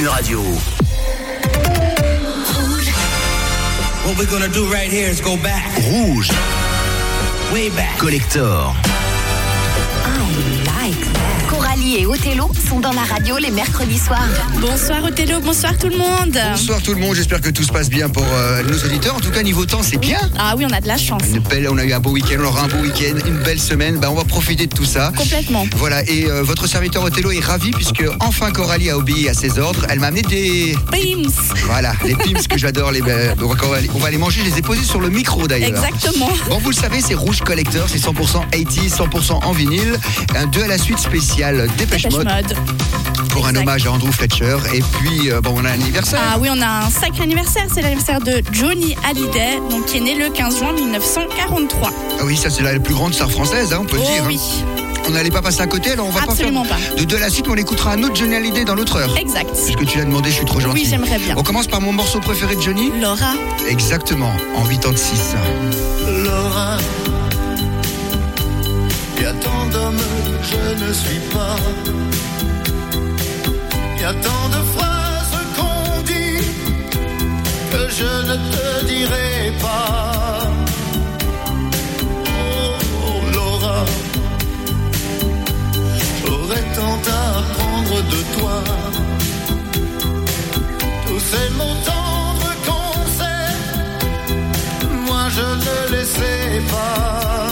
une radio. What we're gonna do right here is go back, Rouge. way back. Collector. Et Othello sont dans la radio les mercredis soirs. Bonsoir Othello, bonsoir tout le monde. Bonsoir tout le monde, j'espère que tout se passe bien pour euh, nos auditeurs. En tout cas, niveau temps, c'est bien. Ah oui, on a de la chance. Une belle, on a eu un beau week-end, on aura un beau week-end, une belle semaine. Ben, on va profiter de tout ça. Complètement. Voilà, et euh, votre serviteur Othello est ravi puisque enfin Coralie a obéi à ses ordres. Elle m'a amené des. Pims. Voilà, les pims que j'adore. Les... ben, on, va, on va les manger, je les ai posés sur le micro d'ailleurs. Exactement. Bon, vous le savez, c'est Rouge Collector, c'est 100% 80, 100% en vinyle. Un 2 à la suite spécial Dépêche, Dépêche Mode mode. pour un hommage à Andrew Fletcher. Et puis, euh, bon, on a un anniversaire. Ah oui, on a un sacré anniversaire. C'est l'anniversaire de Johnny Hallyday, donc qui est né le 15 juin 1943. Ah oui, ça c'est la plus grande star française, hein, on peut le oh dire. hein. oui, On n'allait pas passer à côté, alors on va Absolument pas faire de, de la suite, mais on écoutera un autre Johnny Hallyday dans l'autre heure. exact. Puisque tu l'as demandé, je suis trop gentil. Oui, j'aimerais bien. On commence par mon morceau préféré de Johnny Laura. Exactement, en 86. Laura, y a tant d'hommes que je ne suis pas. Y a tant de phrases qu'on dit que je ne te dirai pas. Oh, oh, Laura, j'aurais tant à apprendre de toi. Tous ces mots tendres qu'on sait moi je ne les sais pas.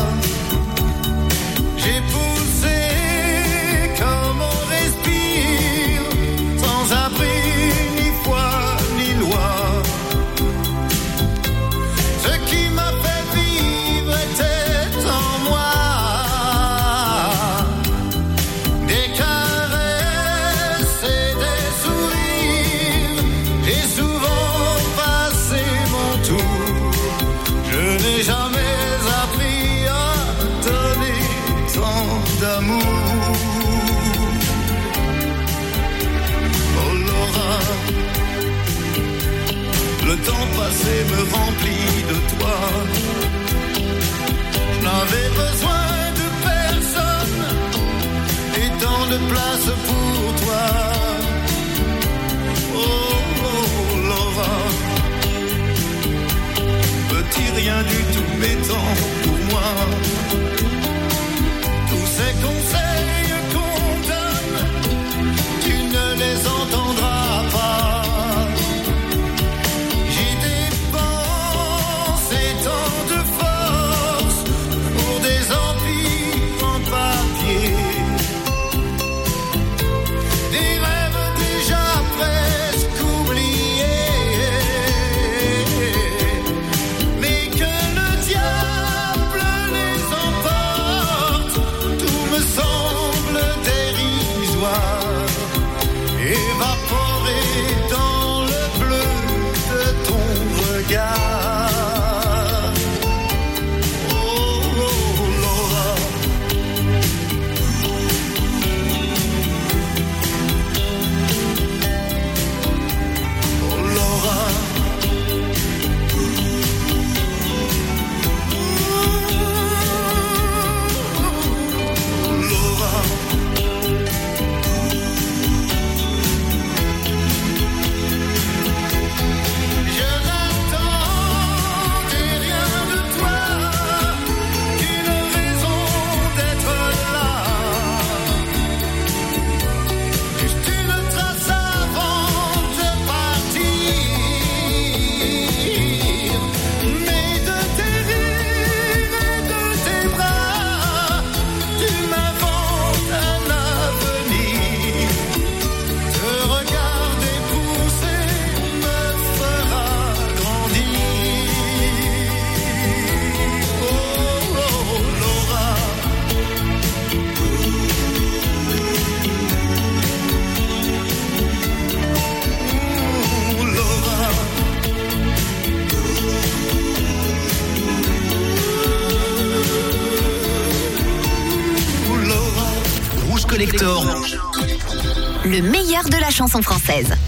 Meilleur de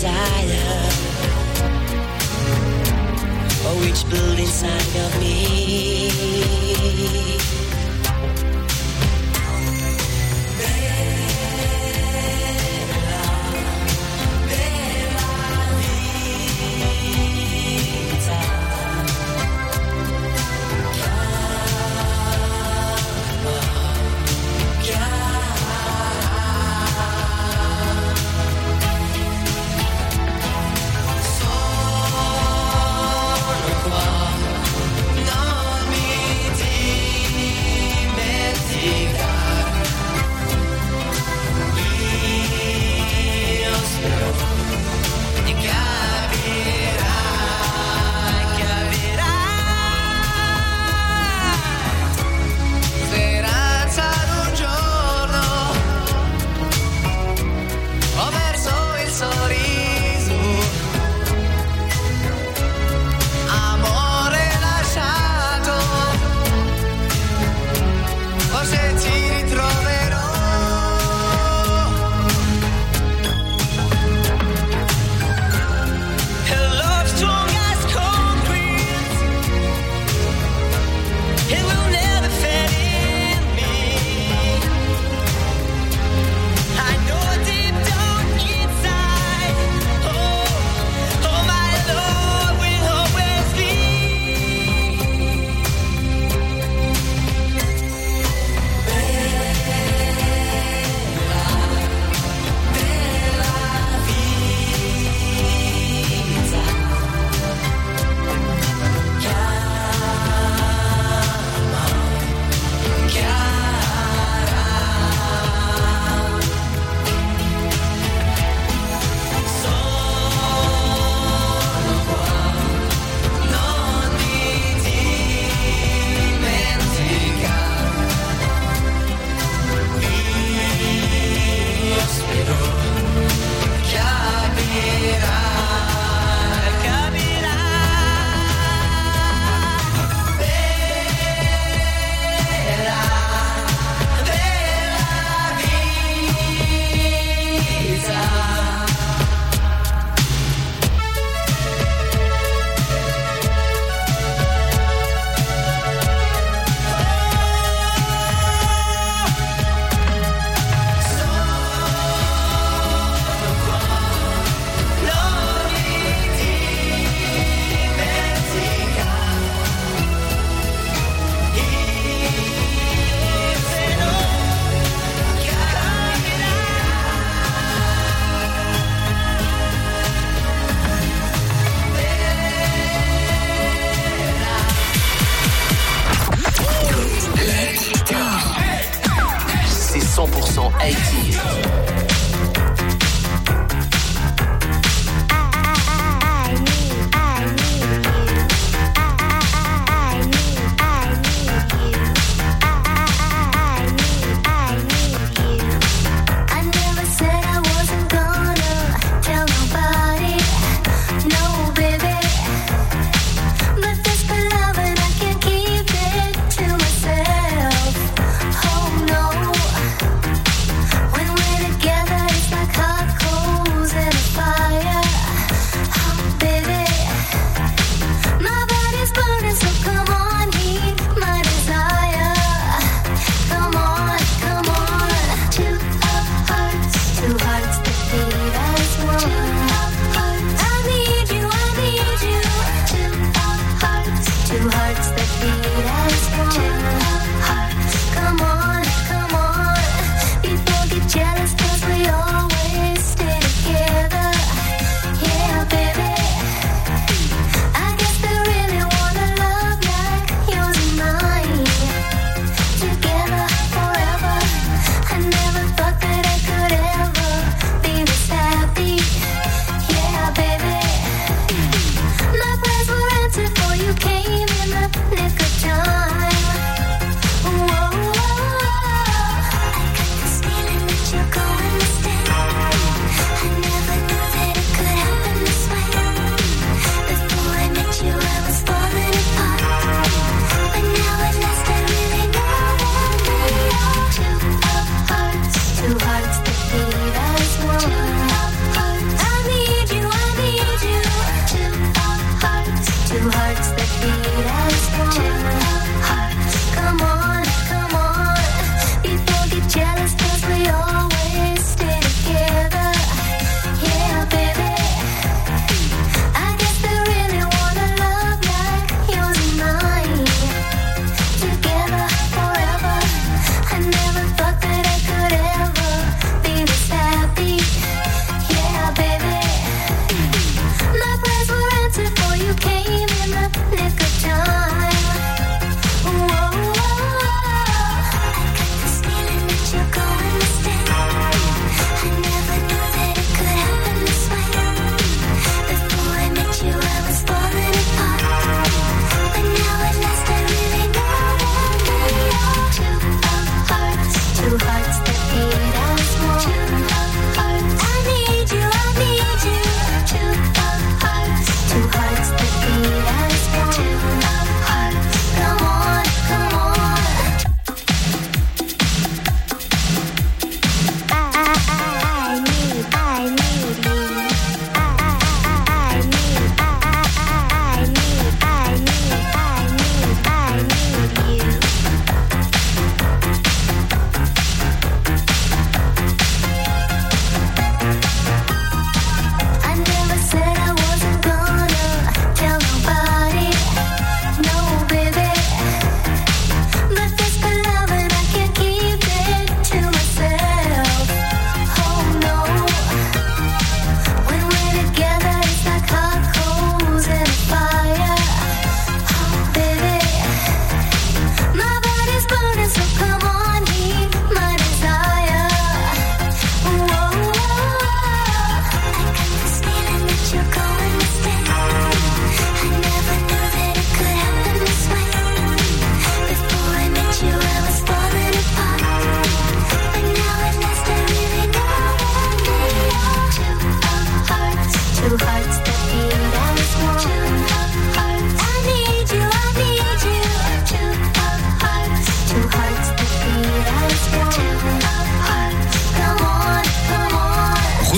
desire, oh, which built inside of me.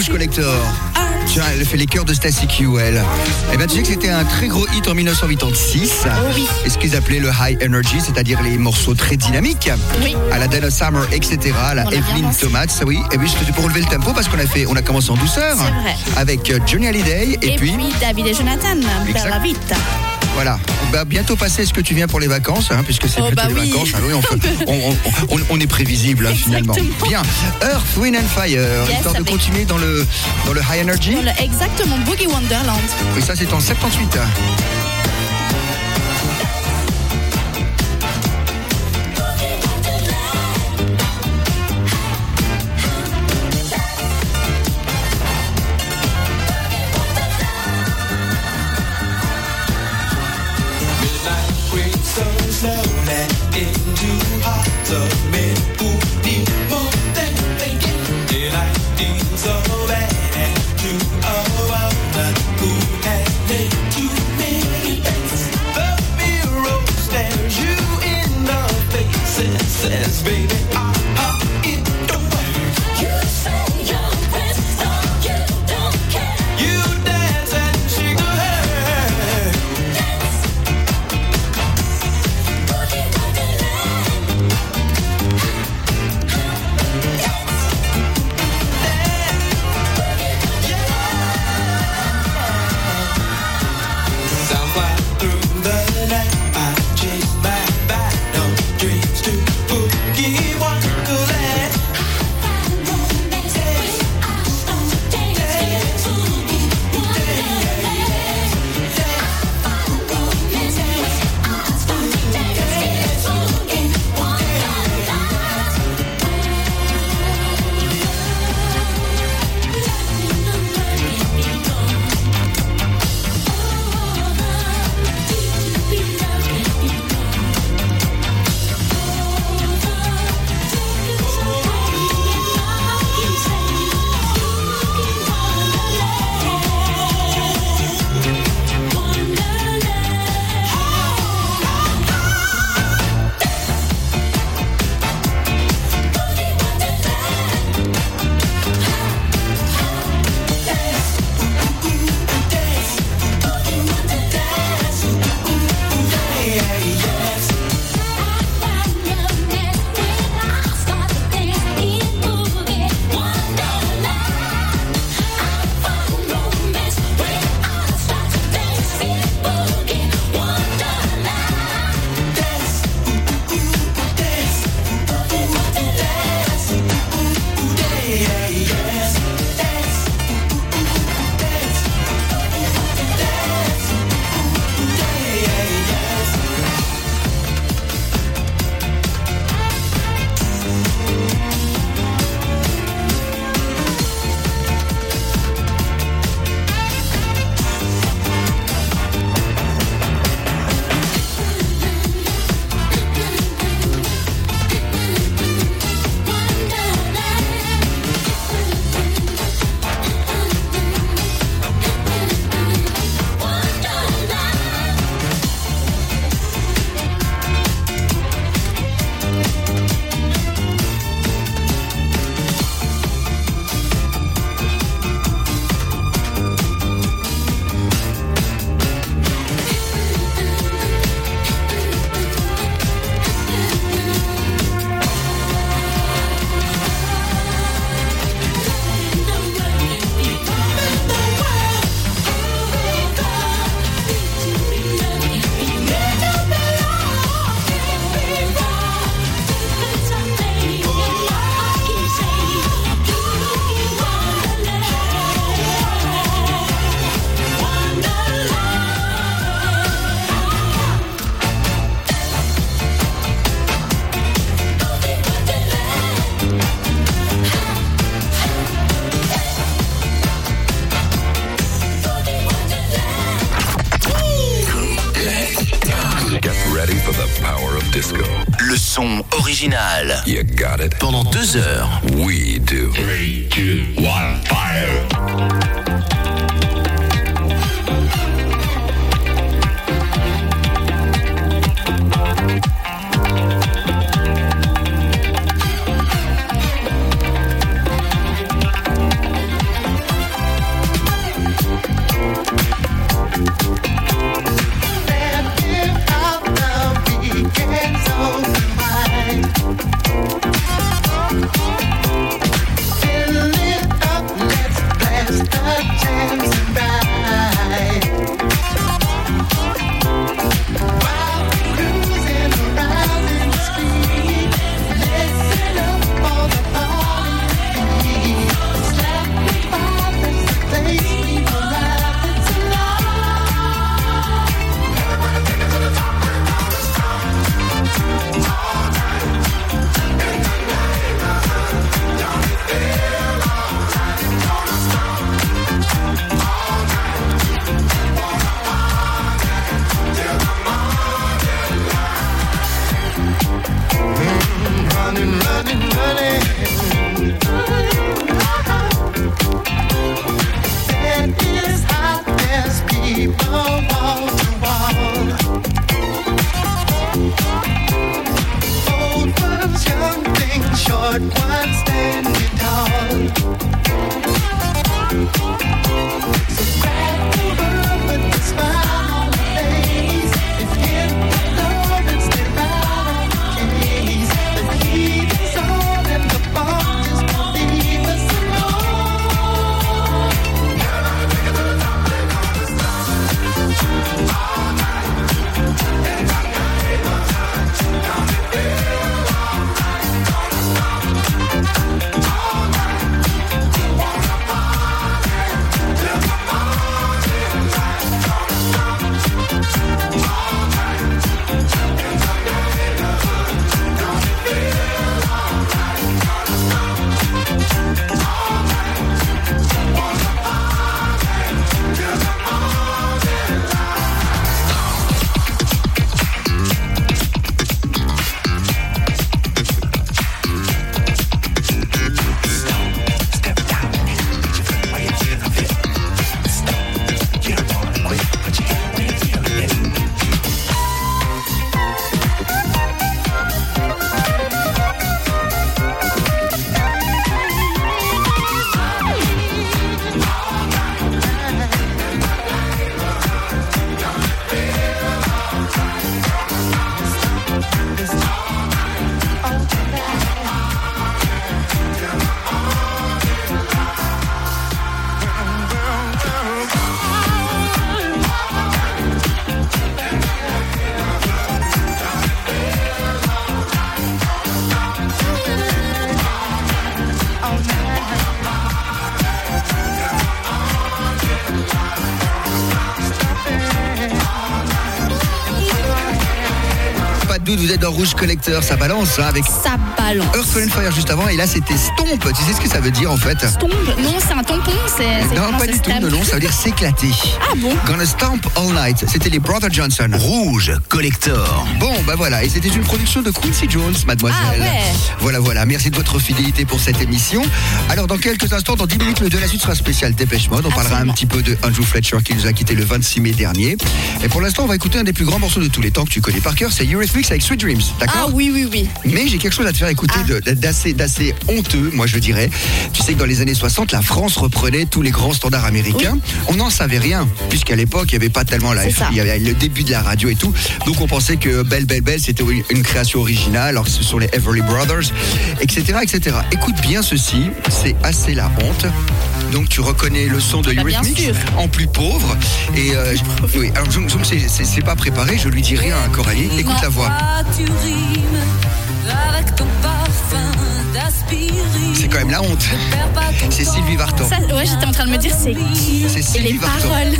Rouge Collector. Tiens, elle fait les chœurs de Stacy QL. Eh bien, tu sais que c'était un très gros hit en 1986. oui. Et ce qu'ils appelaient le high energy, c'est-à-dire les morceaux très dynamiques. Oui. À la Dana Summer, etc. À la Evelyn. Thomas, oui. Et puis c'était pour relever le tempo parce qu'on a fait, on a commencé en douceur. C'est vrai. Avec euh, Johnny Hallyday et, Et, puis, David et Jonathan, Exact. Bella Vita. Voilà. On va bientôt passer. Est-ce que tu viens pour les vacances hein, Puisque c'est Oh, bientôt bah les oui. vacances. Ah oui, on, fait- on- on- on- on est prévisible hein, finalement. Bien. Earth, Wind and Fire. histoire de continuer dans le, dans le high energy. Dans le- exactement, Boogie Wonderland. Oui, ça c'est en 78. You son original. You got it. Pendant deux heures. We do. Three, two, one, ça balance hein, avec Ça balance. Earth, Wind Fire juste avant et là c'était stomp. Tu sais ce que ça veut dire en fait Stomp Non, c'est un tampon, c'est. Non, pas du tout, non, ça veut dire s'éclater. Ah bon Gonna Stomp All Night, c'était les Brother Johnson. Rouge Collector. Bon, bah voilà, et c'était une production de Quincy Jones, mademoiselle. Ah ouais. Voilà, voilà, merci de votre fidélité pour cette émission. Alors, dans quelques instants, dans 10 minutes, le de la suite sera spécial Dépêche Mode. On parlera un petit peu de Andrew Fletcher qui nous a quitté le 26 mai dernier. Et pour l'instant, on va écouter un des plus grands morceaux de tous les temps que tu connais par cœur, c'est Eurythmics avec Sweet Dreams. D'accord? Ah oui, oui, oui. mais j'ai quelque chose à te faire écouter Ah. d'assez, d'assez honteux, moi je dirais. Tu sais que dans les années 60, la France reprenait tous les grands standards américains. On n'en savait rien, puisqu'à l'époque, il n'y avait pas tellement la F- il y avait le début de la radio et tout. Donc on pensait que Belle Belle Belle, c'était une- création originale, alors que ce sont les Everly Brothers, etc., etc. Écoute bien ceci, c'est assez la honte. Donc tu reconnais le son de bien Eurythmics en plus pauvre. Et euh, je- oui, alors Zoom, Zoom, c'est- pas préparé, je lui dis rien à Coralie. Écoute la voix. Tu rimes Avec ton parfum d'aspirine. C'est quand même la honte. C'est Sylvie Vartan. Ça, ouais, j'étais en train de me dire c'est qui C'est Sylvie les Vartan. paroles.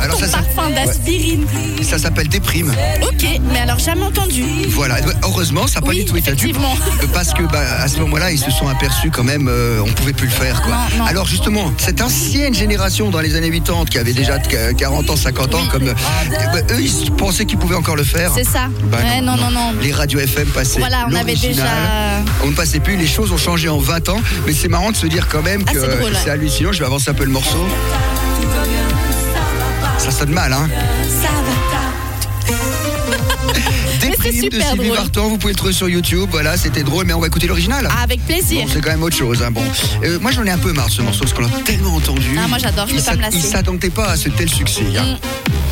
Alors ton ça, ça- parfum d'aspirine. Ça s'appelle Déprime. Ok, mais alors jamais entendu. Voilà, heureusement, ça n'a pas Oui, du tout été tube. effectivement. Parce que bah, à ce moment-là, ils se sont aperçus quand même, euh, on pouvait plus le faire. Quoi. Non, non. Alors justement, cette ancienne génération dans les années 80 qui avait déjà de- 40 ans, 50 ans, comme euh, bah, eux, ils pensaient qu'ils pouvaient encore le faire. C'est ça. Bah ouais, non, non, non. Les radios FM passaient. Voilà, on avait déjà- On ne passait plus, les choses ont changé en 20 ans, mais c'est marrant de se dire quand même Ah, que c'est drôle, ouais. hallucinant. Je vais avancer un peu le morceau. Ça sonne mal, hein Ça de super Sylvie drôle. Vartan, vous pouvez le trouver sur YouTube. Voilà, c'était drôle, mais on va écouter l'original. Ah, avec plaisir. Bon, c'est quand même autre chose. hein, Bon, Euh, moi j'en ai un peu marre de ce morceau parce qu'on l'a tellement entendu. Ah, moi, j'adore, je peux pas me s'att- lasser. Il s'attendait pas à ce tel succès. hein. Mm.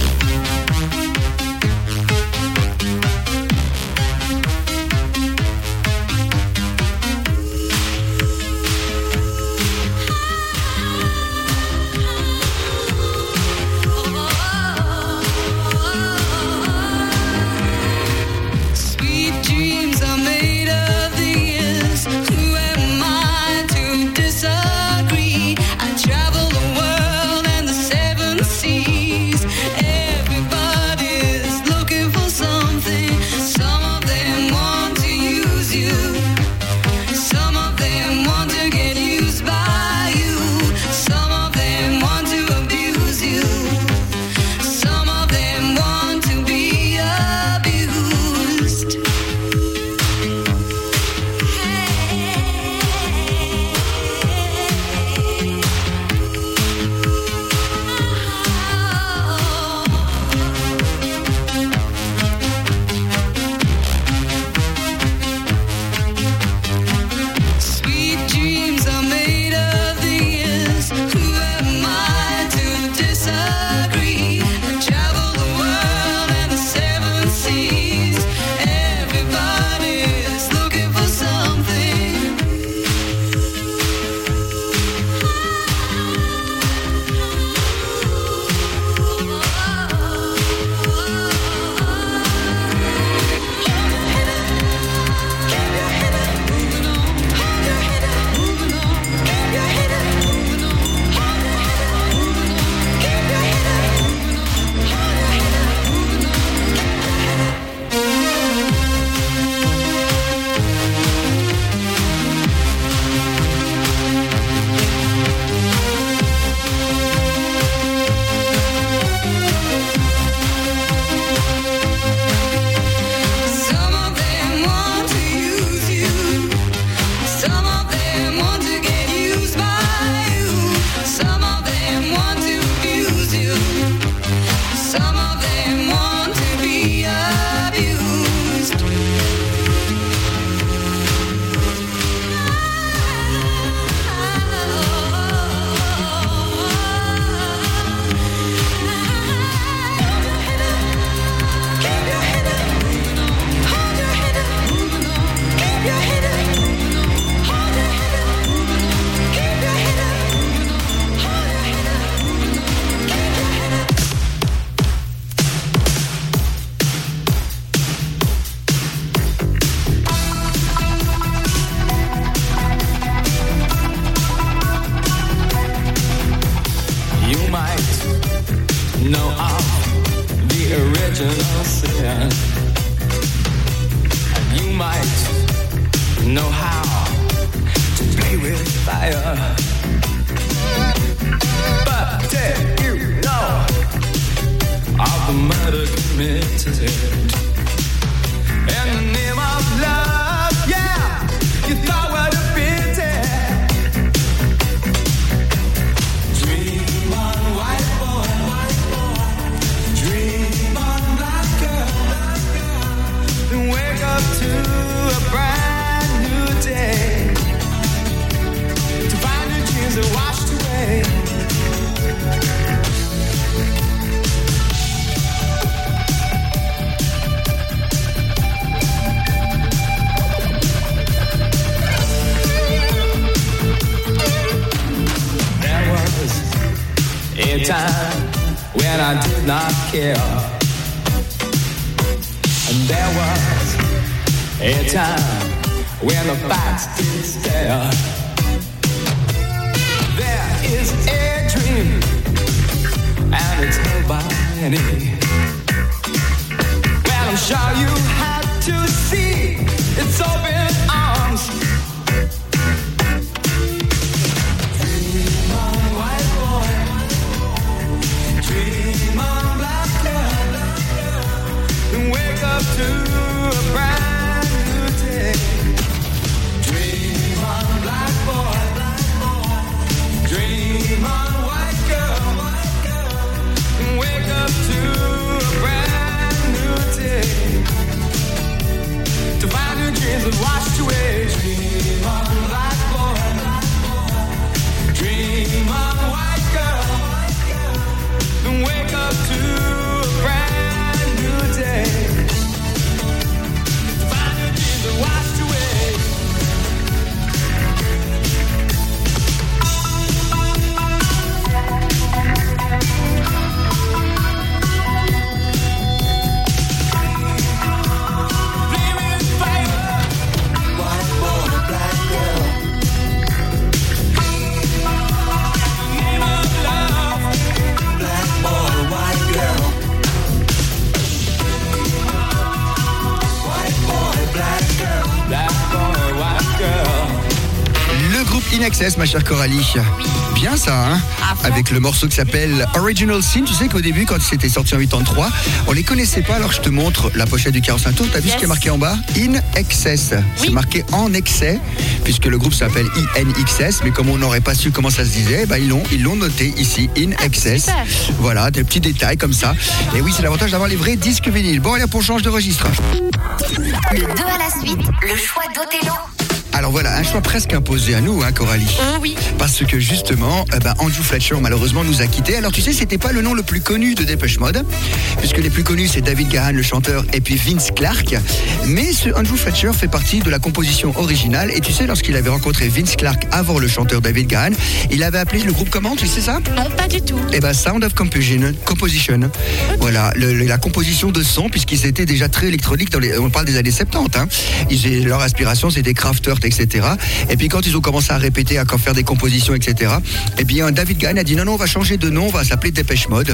Ma chère Coralie. Bien ça, hein Avec le morceau qui s'appelle Original Sin. Tu sais qu'au début, quand c'était sorti en 83, on les connaissait pas. Alors je te montre la pochette du 45 tours. T'as vu ce qui est marqué en bas? In Excess. C'est marqué en excès, puisque le groupe s'appelle INXS. Mais comme on n'aurait pas su comment ça se disait, bah, ils l'ont ils l'ont noté ici, In Excess. super. Voilà, des petits détails comme ça. Et oui, c'est l'avantage d'avoir les vrais disques vinyles. Bon, allez, on change de registre. Le 2 à la suite, le choix d'Othello. Alors voilà, un choix presque imposé à nous, hein, Coralie. oui. Parce que justement, eh ben, Andrew Fletcher malheureusement nous a quittés. Alors tu sais, c'était pas le nom le plus connu de Depeche Mode, puisque les plus connus c'est David Gahan le chanteur et puis Vince Clark. Mais ce Andrew Fletcher fait partie de la composition originale. Et tu sais, lorsqu'il avait rencontré Vince Clark avant le chanteur David Gahan, il avait appelé le groupe comment Tu sais ça? Non, pas du tout. eh ben, Sound of Composition. composition. Voilà, le- le- la composition de son, puisqu'ils étaient déjà très électroniques, dans les, on parle des années 70. Hein. Ils, leur inspiration, c'était Kraftwerk, etc. Et puis quand ils ont commencé à répéter, à faire des compositions, etc., eh bien, David Gahan a dit non, non, on va changer de nom, on va s'appeler Dépêche Mode.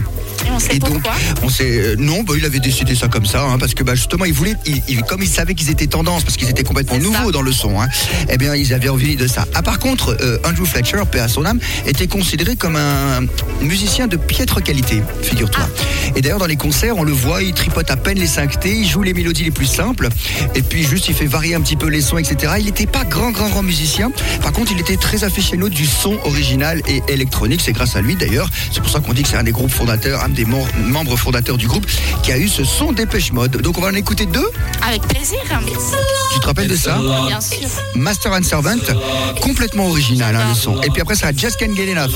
Et on sait Et donc, pourquoi. on sait, euh, non, bah, il avait décidé ça comme ça, hein, parce que bah, justement, il voulait, il- il- comme il savait qu'ils étaient tendance, parce qu'ils étaient complètement nouveaux dans le son, hein, eh bien, ils avaient envie de ça. Ah, par contre, euh, Andrew Fletcher, paix à son âme, était considéré comme un musicien de piètre qualité, figure-toi. Et d'ailleurs, dans les concerts, on le voit, il tripote à peine les 5 T, il joue les mélodies les plus simples, et puis juste, il fait varier un petit peu les sons, etc. Il n'était pas grand, grand, grand musicien. Par contre, il était très aficionado du son original et électronique. C'est grâce à lui, d'ailleurs. C'est pour ça qu'on dit que c'est un des groupes fondateurs, un des mem- membres fondateurs du groupe, qui a eu ce son Dépêche Mode. Donc, on va en écouter deux. Avec plaisir. Tu te rappelles de ça? Bien sûr. Master and Servant, complètement original hein, le son. Et puis après ça, Just Can't Get Enough.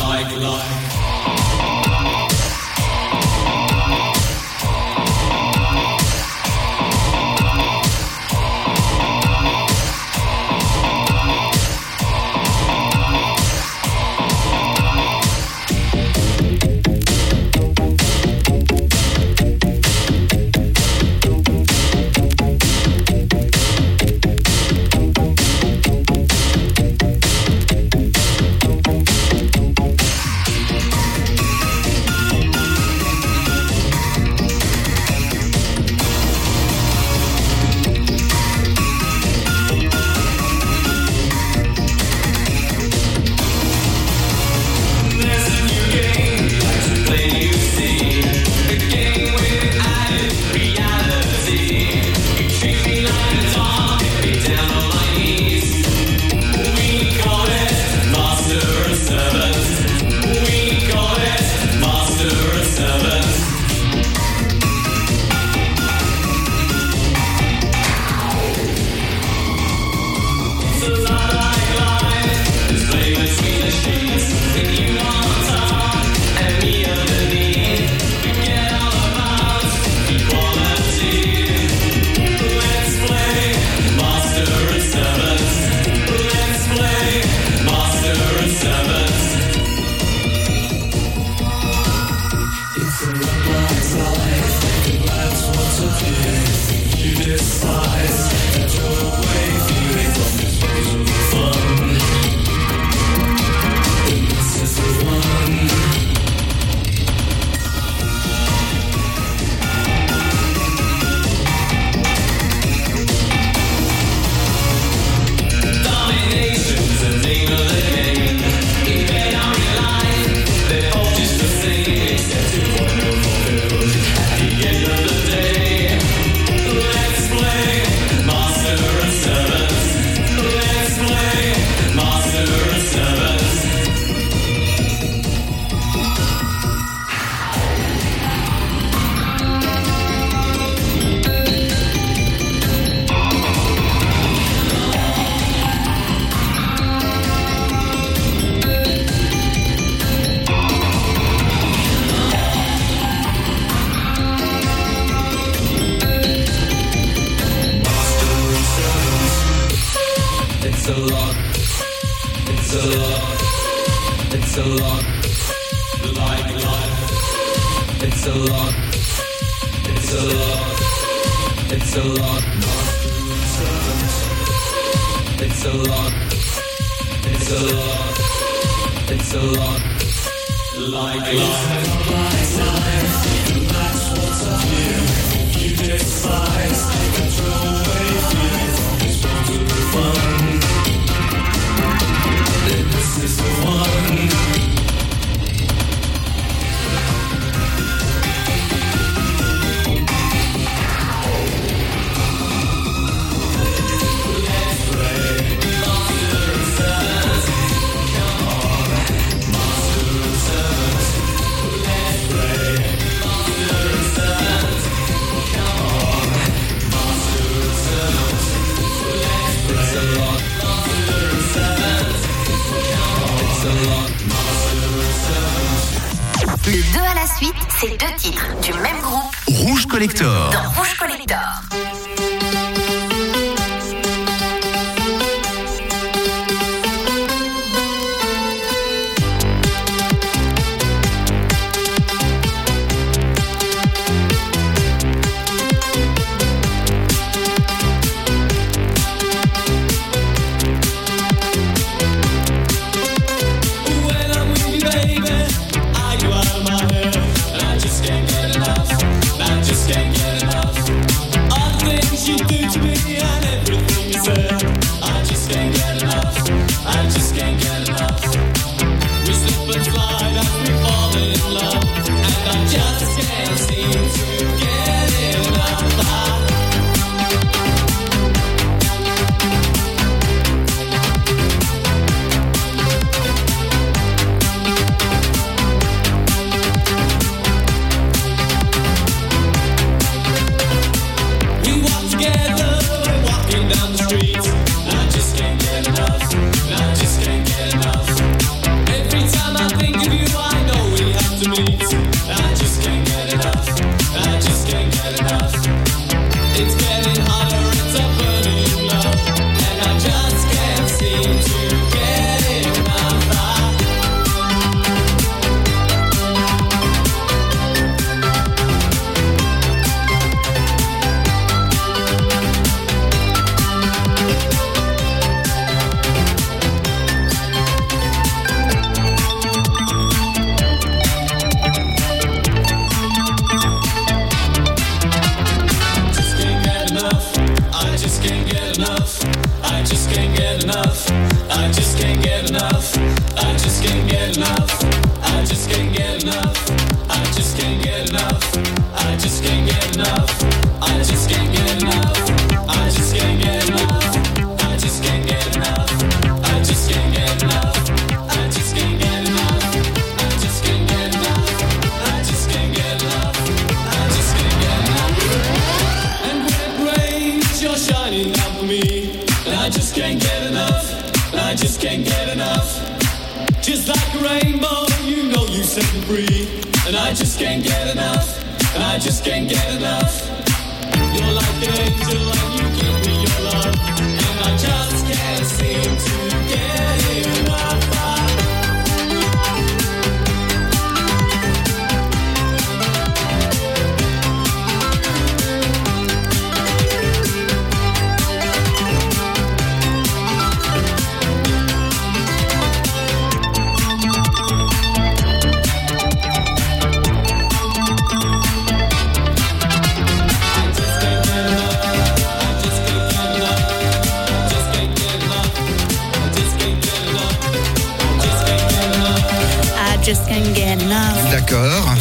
D'accord.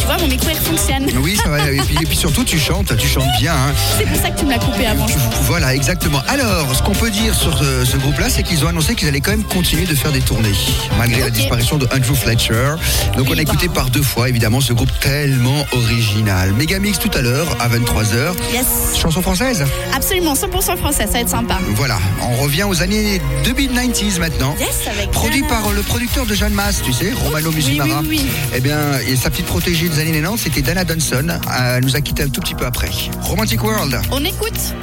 Oui, ça va. Et puis, surtout, tu chantes, tu chantes bien. Hein. C'est pour ça que tu me l'as coupé avant. Voilà, exactement. Alors, ce qu'on peut dire sur ce, groupe-là, c'est qu'ils ont annoncé qu'ils allaient quand même continuer de faire des tournées, malgré la disparition de Andrew Fletcher. Donc, on a écouté bah. par deux fois, évidemment, ce groupe tellement original. Megamix tout à l'heure, à 23h. Yes. Chanson française? Absolument, 100% française, ça va être sympa. Voilà, on revient aux années 2090 maintenant. Yes, avec Produit par le producteur de Jean Mas, tu sais, Romano Musimara. Oui, oui, eh bien, et sa petite protégée des années 90, c'était Dana Dunson. Euh, nous a quitté un tout petit peu après. Romantic World. On écoute.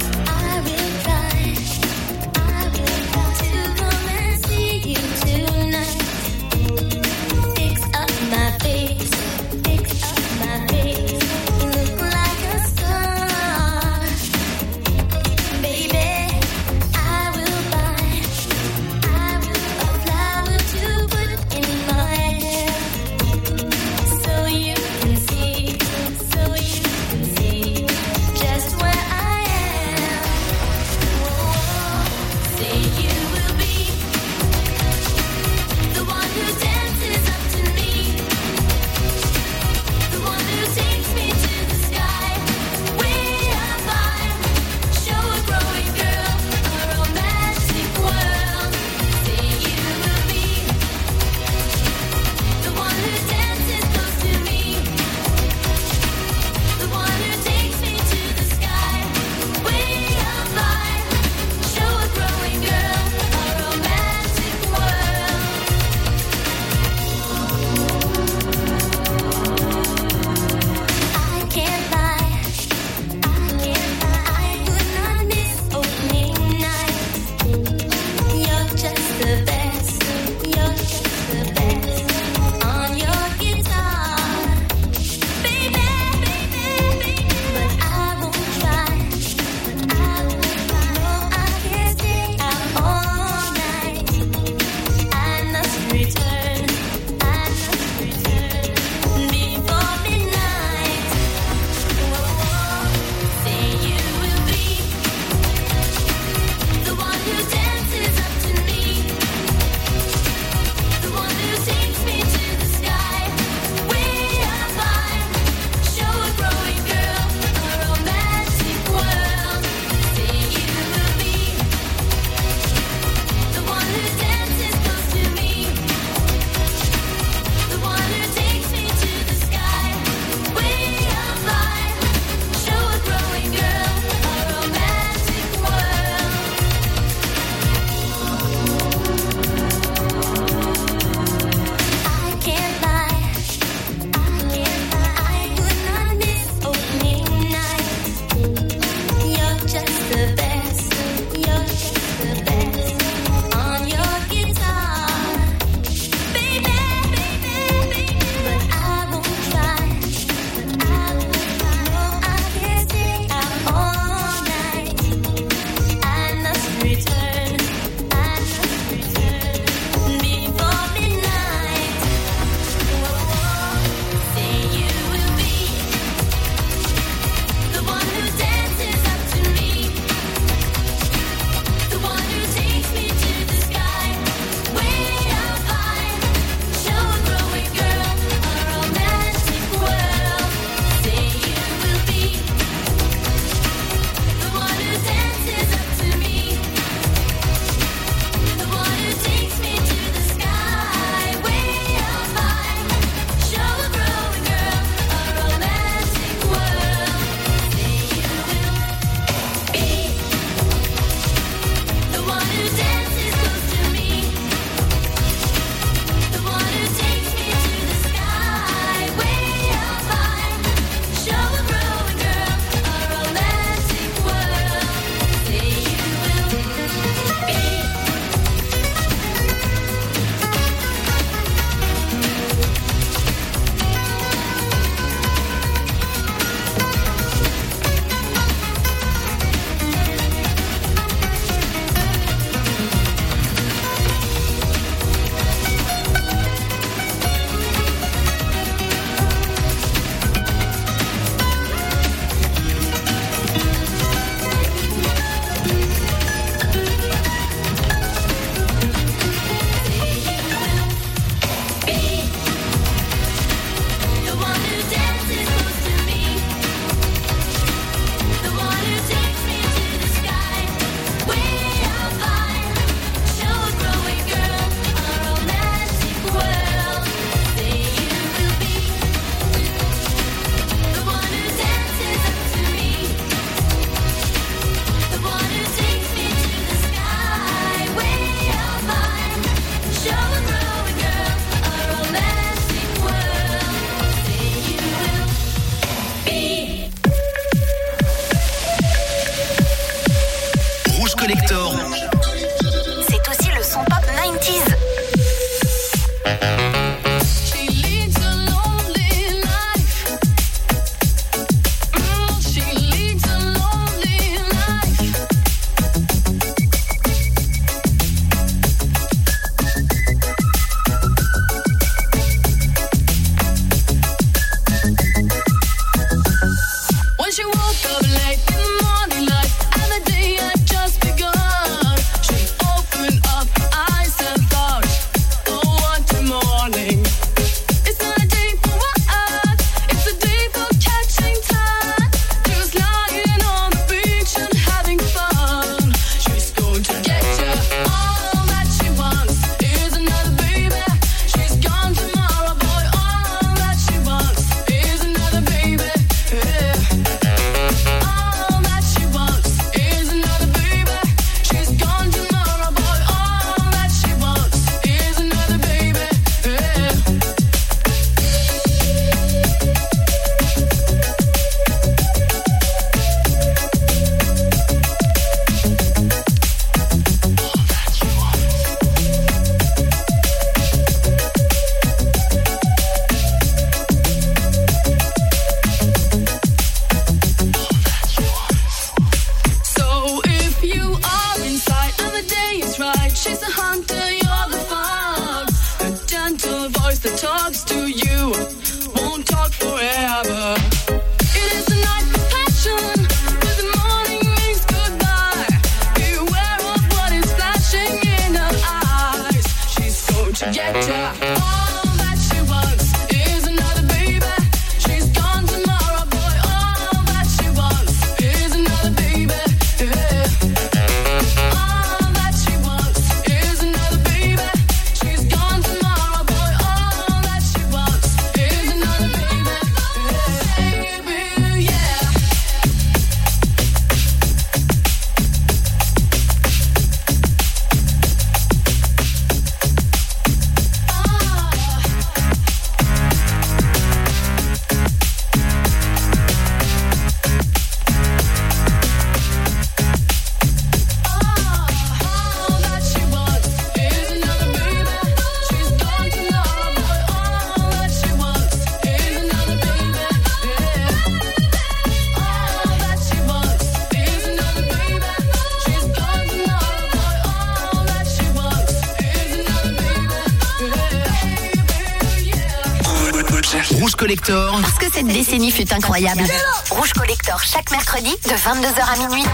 fut incroyable. Rouge Collector chaque mercredi de 22h à minuit.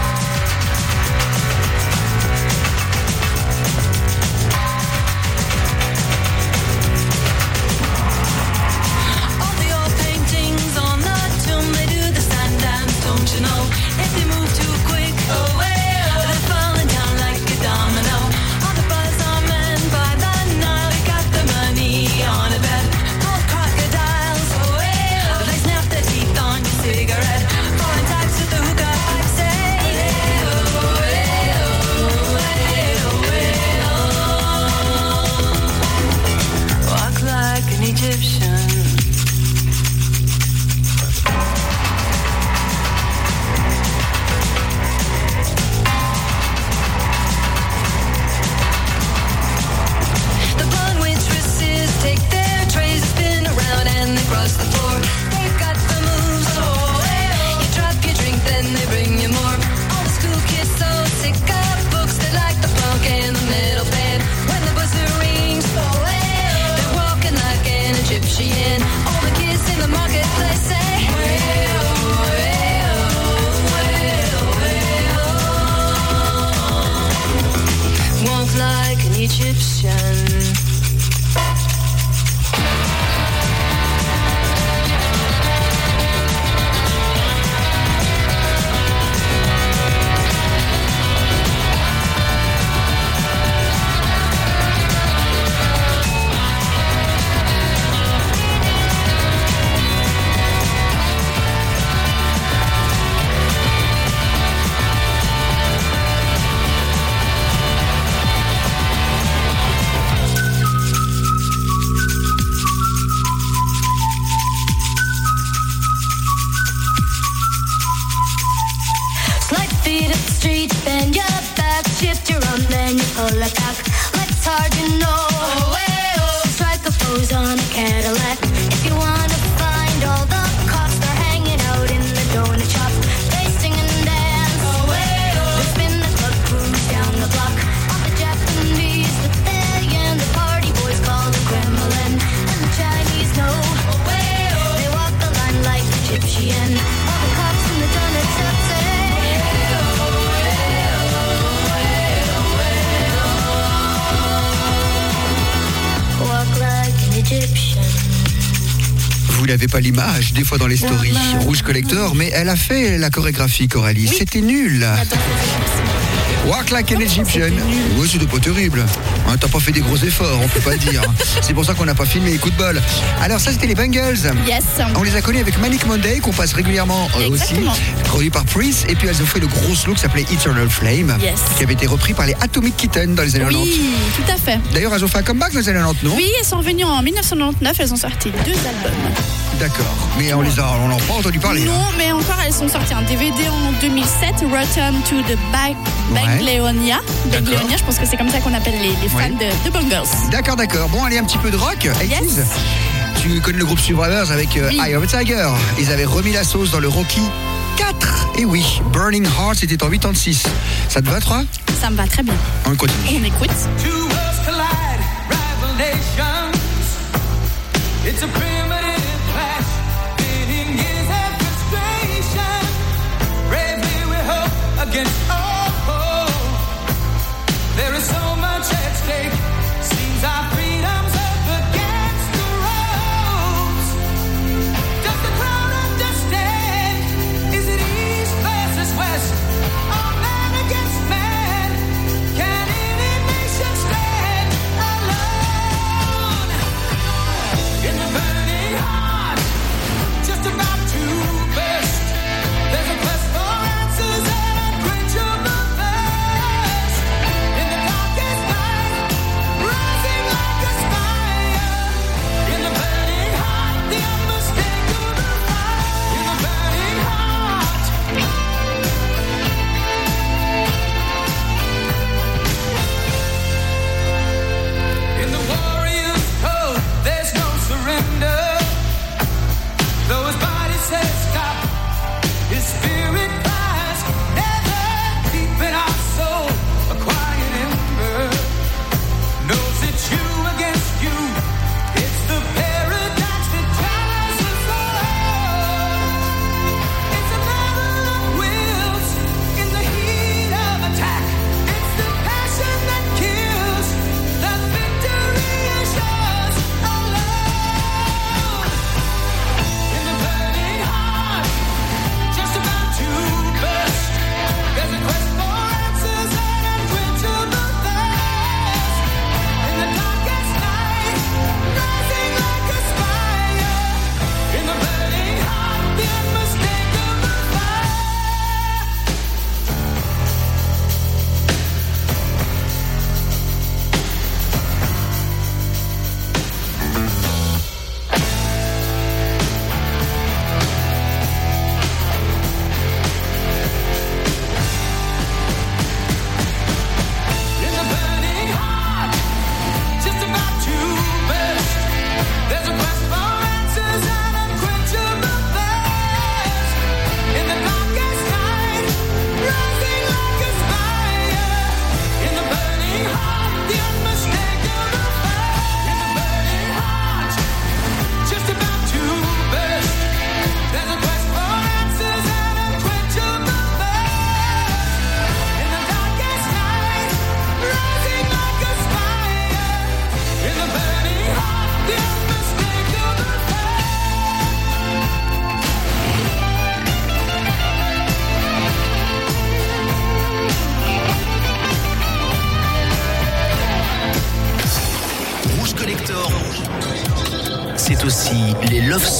Egyptian. N'avez pas l'image, des fois dans les stories. Rouge Collector, mais elle a fait la chorégraphie, Coralie. C'était nul. Walk like an Egyptian. Oui, c'était pas terrible. Hein, T'as pas fait des gros efforts, on peut pas dire. C'est pour ça qu'on n'a pas filmé. Coup de bol. Alors ça, c'était les Bengals. Yes. On les a connus avec Manic Monday, qu'on passe régulièrement euh, aussi, produit par Prince. Et puis elles ont fait le gros slow qui s'appelait Eternal Flame, Yes. qui avait été repris par les Atomic Kitten dans les années 90. Oui, tout à fait. D'ailleurs, elles ont fait un comeback dans les années 90, non? Oui, elles sont revenues en 1999, elles ont sorti deux albums. D'accord. Mais on les a, on n'en a pas entendu parler. hein. Non, mais encore, elles sont sorties un DVD en 2007, Return to the Bag Bangleonia. Bangleonia, je pense que c'est comme ça qu'on appelle les, les fans De. D'accord, d'accord. Bon, allez, un petit peu de rock. 80s. Tu connais le groupe Survivors avec euh, Eye of a Tiger. Ils avaient remis la sauce dans le Rocky 4. Et oui, Burning Heart, c'était en 86. Ça te va, 3 Ça me va très bien. On continue. On écoute. Two worlds collide, rival nations. It's a primitive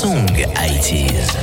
les love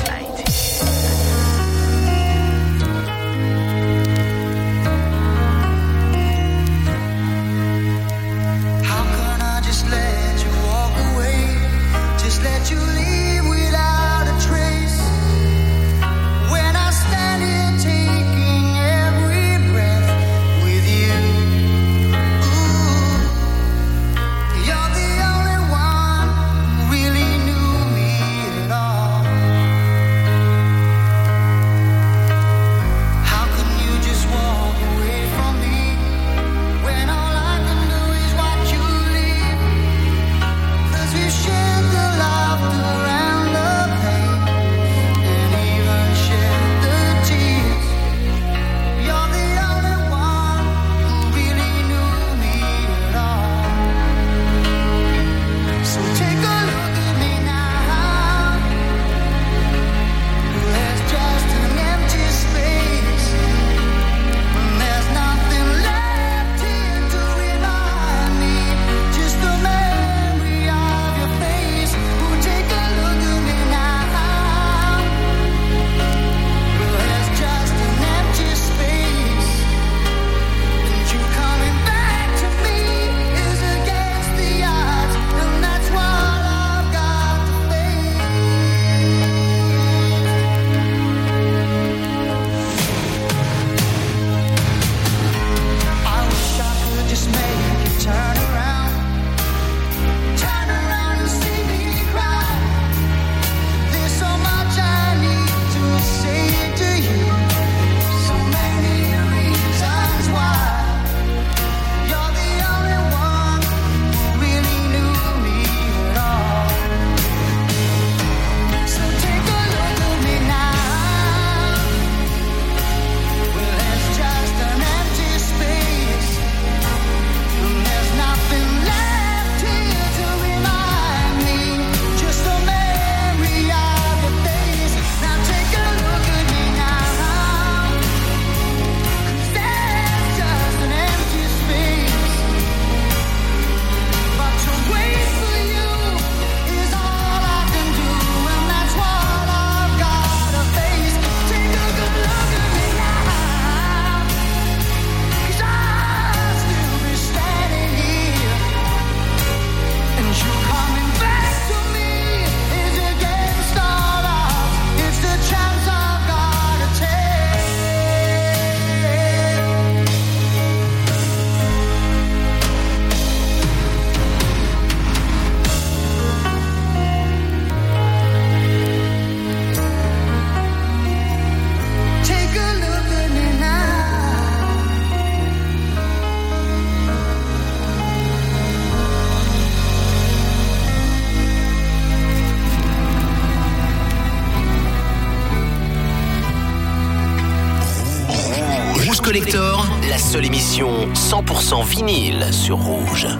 Rouge Collector, la seule émission 100% vinyle sur Rouge. All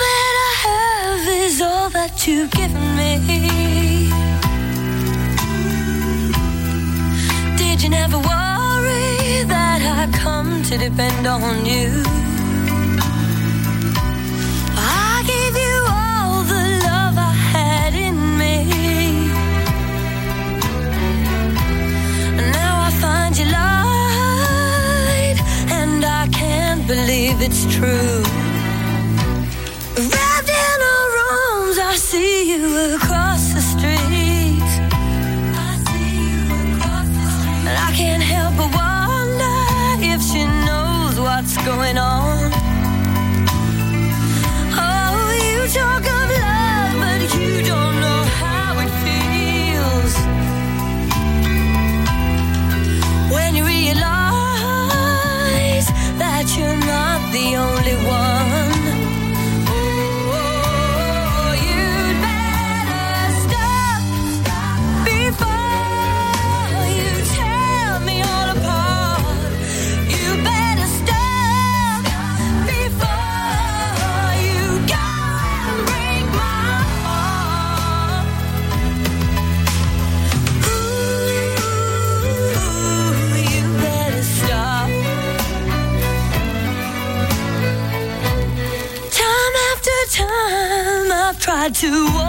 that I have is all that you've given me. Did you never worry that I come to depend on you? Lied, and I can't believe it's true. Wrapped in our arms, I see you try to